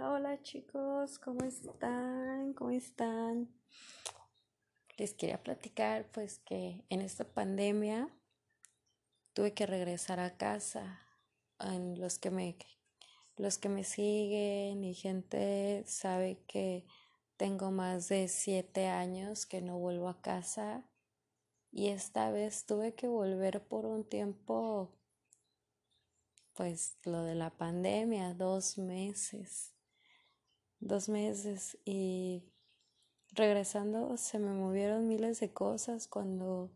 Hola, chicos, ¿cómo están? ¿Cómo están? Les quería platicar pues que en esta pandemia tuve que regresar a casa. En los que me los que me siguen y gente sabe que tengo más de siete años que no vuelvo a casa y esta vez tuve que volver por un tiempo pues lo de la pandemia, dos meses dos meses y regresando se me movieron miles de cosas cuando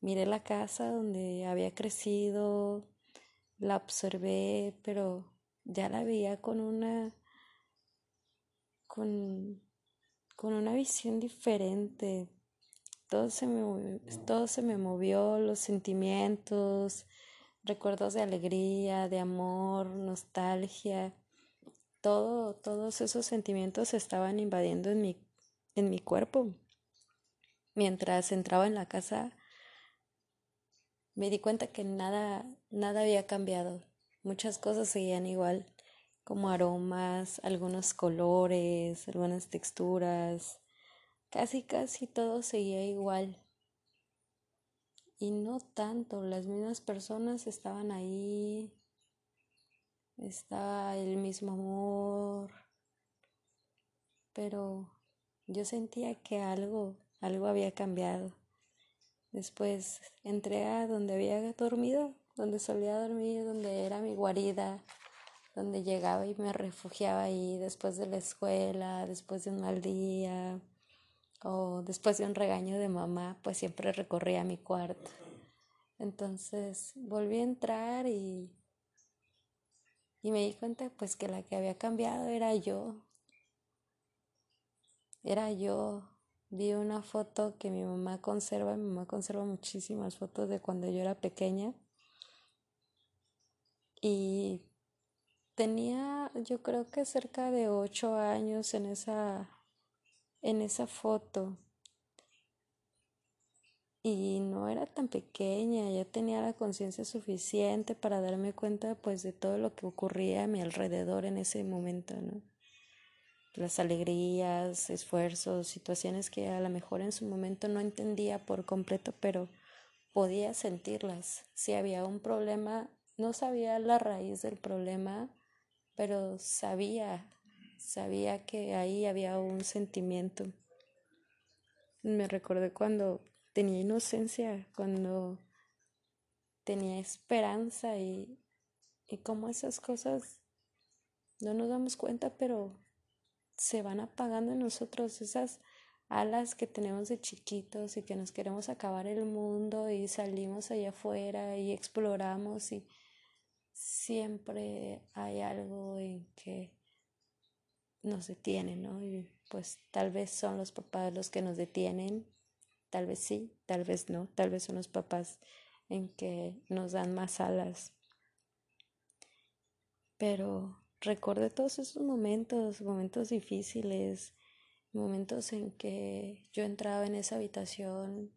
miré la casa donde había crecido, la observé, pero ya la veía con una con, con una visión diferente. Todo se, me, todo se me movió, los sentimientos, recuerdos de alegría, de amor, nostalgia todo, todos esos sentimientos estaban invadiendo en mi, en mi cuerpo. Mientras entraba en la casa, me di cuenta que nada, nada había cambiado. Muchas cosas seguían igual, como aromas, algunos colores, algunas texturas. Casi, casi todo seguía igual. Y no tanto, las mismas personas estaban ahí, estaba el mismo amor, pero yo sentía que algo, algo había cambiado. Después entré a donde había dormido, donde solía dormir, donde era mi guarida, donde llegaba y me refugiaba ahí después de la escuela, después de un mal día o después de un regaño de mamá, pues siempre recorría mi cuarto. Entonces volví a entrar y y me di cuenta pues que la que había cambiado era yo. Era yo. Vi una foto que mi mamá conserva, mi mamá conserva muchísimas fotos de cuando yo era pequeña. Y tenía yo creo que cerca de ocho años en esa, en esa foto y no era tan pequeña, ya tenía la conciencia suficiente para darme cuenta pues de todo lo que ocurría a mi alrededor en ese momento, ¿no? Las alegrías, esfuerzos, situaciones que a lo mejor en su momento no entendía por completo, pero podía sentirlas. Si había un problema, no sabía la raíz del problema, pero sabía, sabía que ahí había un sentimiento. Me recordé cuando tenía inocencia, cuando tenía esperanza y, y como esas cosas no nos damos cuenta, pero se van apagando en nosotros esas alas que tenemos de chiquitos y que nos queremos acabar el mundo y salimos allá afuera y exploramos y siempre hay algo en que nos detiene, ¿no? Y pues tal vez son los papás los que nos detienen Tal vez sí, tal vez no, tal vez son los papás en que nos dan más alas. Pero recordé todos esos momentos, momentos difíciles, momentos en que yo entraba en esa habitación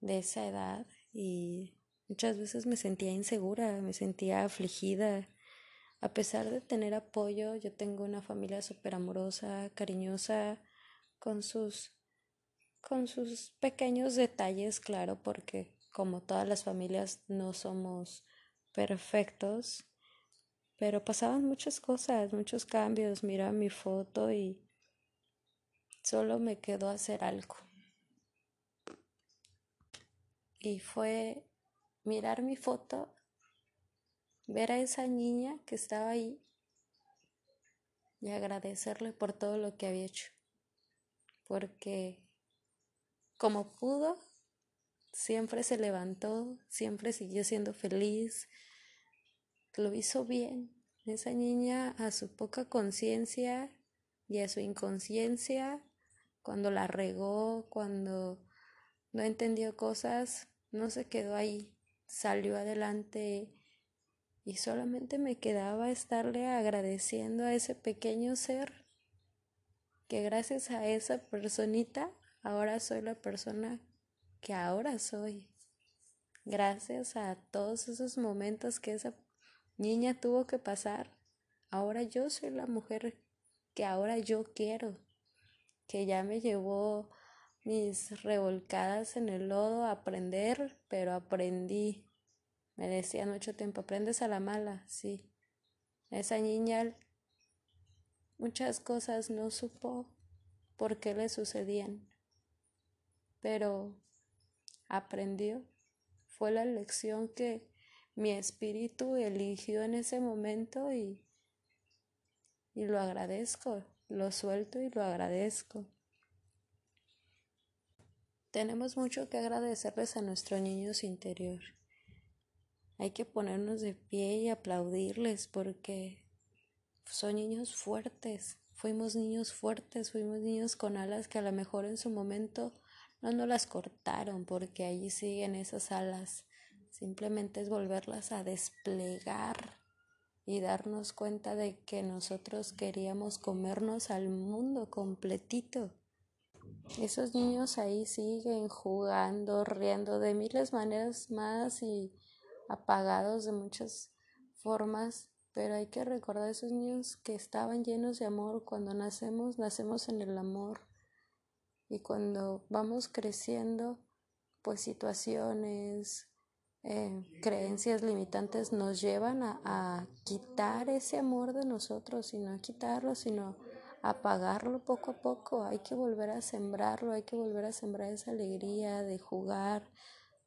de esa edad y muchas veces me sentía insegura, me sentía afligida. A pesar de tener apoyo, yo tengo una familia súper amorosa, cariñosa, con sus con sus pequeños detalles, claro, porque como todas las familias no somos perfectos, pero pasaban muchas cosas, muchos cambios. Mira mi foto y solo me quedó hacer algo. Y fue mirar mi foto, ver a esa niña que estaba ahí y agradecerle por todo lo que había hecho. Porque como pudo, siempre se levantó, siempre siguió siendo feliz, lo hizo bien, Esa niña a su poca conciencia y a su inconsciencia, cuando la regó, cuando no entendió cosas, no se quedó ahí, salió adelante y solamente me quedaba estarle agradeciendo a ese pequeño ser que gracias a esa personita ahora soy la persona que ahora soy. Gracias a todos esos momentos que esa niña tuvo que pasar, ahora yo soy la mujer que ahora yo quiero, que ya me llevó mis revolcadas en el lodo a aprender, pero aprendí. Me decían mucho tiempo, aprendes a la mala, sí. Esa niña muchas cosas no supo por qué le sucedían, pero aprendió. Fue la lección que mi espíritu eligió en ese momento y, y lo agradezco, lo suelto y lo agradezco. Tenemos mucho que agradecerles a nuestro niño interior. Hay que ponernos de pie y aplaudirles porque son niños fuertes. Fuimos niños fuertes, fuimos niños con alas que a lo mejor en su momento no nos las cortaron porque allí siguen esas alas Simplemente es volverlas a desplegar y darnos cuenta de que nosotros queríamos comernos al mundo completito. Esos niños ahí siguen jugando, riendo de miles maneras más y apagados de muchas formas, pero hay que recordar a esos niños que estaban llenos de amor. Cuando nacemos, nacemos en el amor. Y cuando vamos creciendo, pues situaciones, eh, creencias limitantes nos llevan a, quitar ese amor de nosotros y no a quitarlo, sino a apagarlo poco a poco. Hay que volver a sembrarlo, hay que volver a sembrar esa alegría de jugar,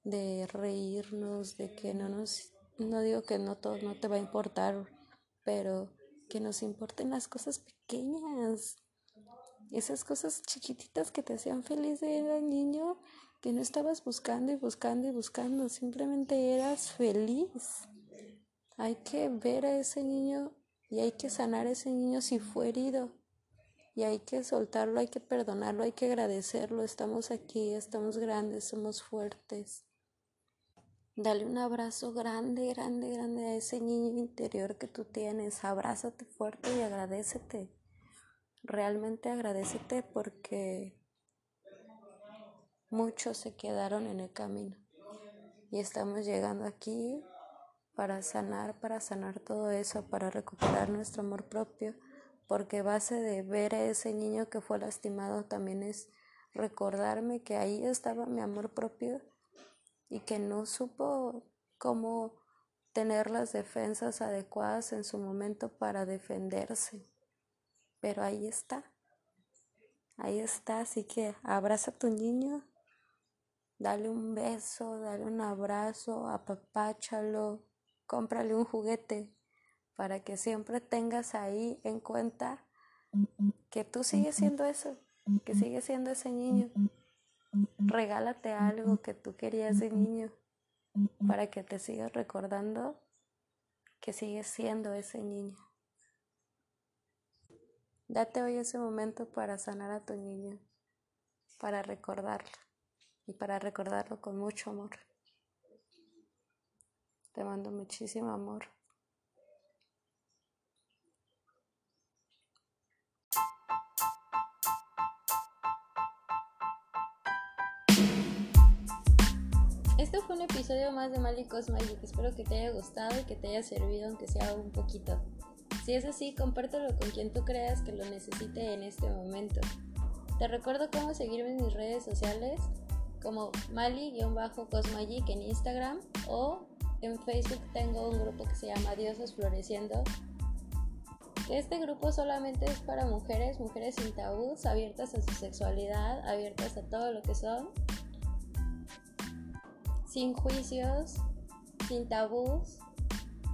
de reírnos, de que no nos, no digo que no todo no te va a importar, pero que nos importen las cosas pequeñas, esas cosas chiquititas que te hacían feliz de era niño que no estabas buscando y buscando y buscando, simplemente eras feliz. Hay que ver a ese niño y hay que sanar a ese niño si fue herido. Y hay que soltarlo, hay que perdonarlo, hay que agradecerlo. Estamos aquí, estamos grandes, somos fuertes. Dale un abrazo grande, grande, grande a ese niño interior que tú tienes. Abrázate fuerte y agradecete. Realmente agradecete porque muchos se quedaron en el camino y estamos llegando aquí para sanar, para sanar todo eso, para recuperar nuestro amor propio, porque base de ver a ese niño que fue lastimado también es recordarme que ahí estaba mi amor propio y que no supo cómo tener las defensas adecuadas en su momento para defenderse. Pero ahí está. Ahí está, así que abraza a tu niño, Dale un beso, dale un abrazo, apapáchalo, cómprale un juguete para que siempre tengas ahí en cuenta que tú sigues siendo eso, que sigues siendo ese niño. Regálate algo que tú querías de niño para que te sigas recordando que sigues siendo ese niño. Date hoy ese momento para sanar a tu niño, para recordarlo y para recordarlo con mucho amor. Te mando muchísimo amor. Esto fue un episodio más de Malicos Magic. Espero que te haya gustado y que te haya servido, aunque sea un poquito. Si es así, compártelo con quien tú creas que lo necesite en este momento. Te recuerdo cómo seguirme en mis redes sociales como Mali-Cosmagic en Instagram o en Facebook tengo un grupo que se llama Diosas Floreciendo. Este grupo solamente es para mujeres, mujeres sin tabús, abiertas a su sexualidad, abiertas a todo lo que son, sin juicios, sin tabús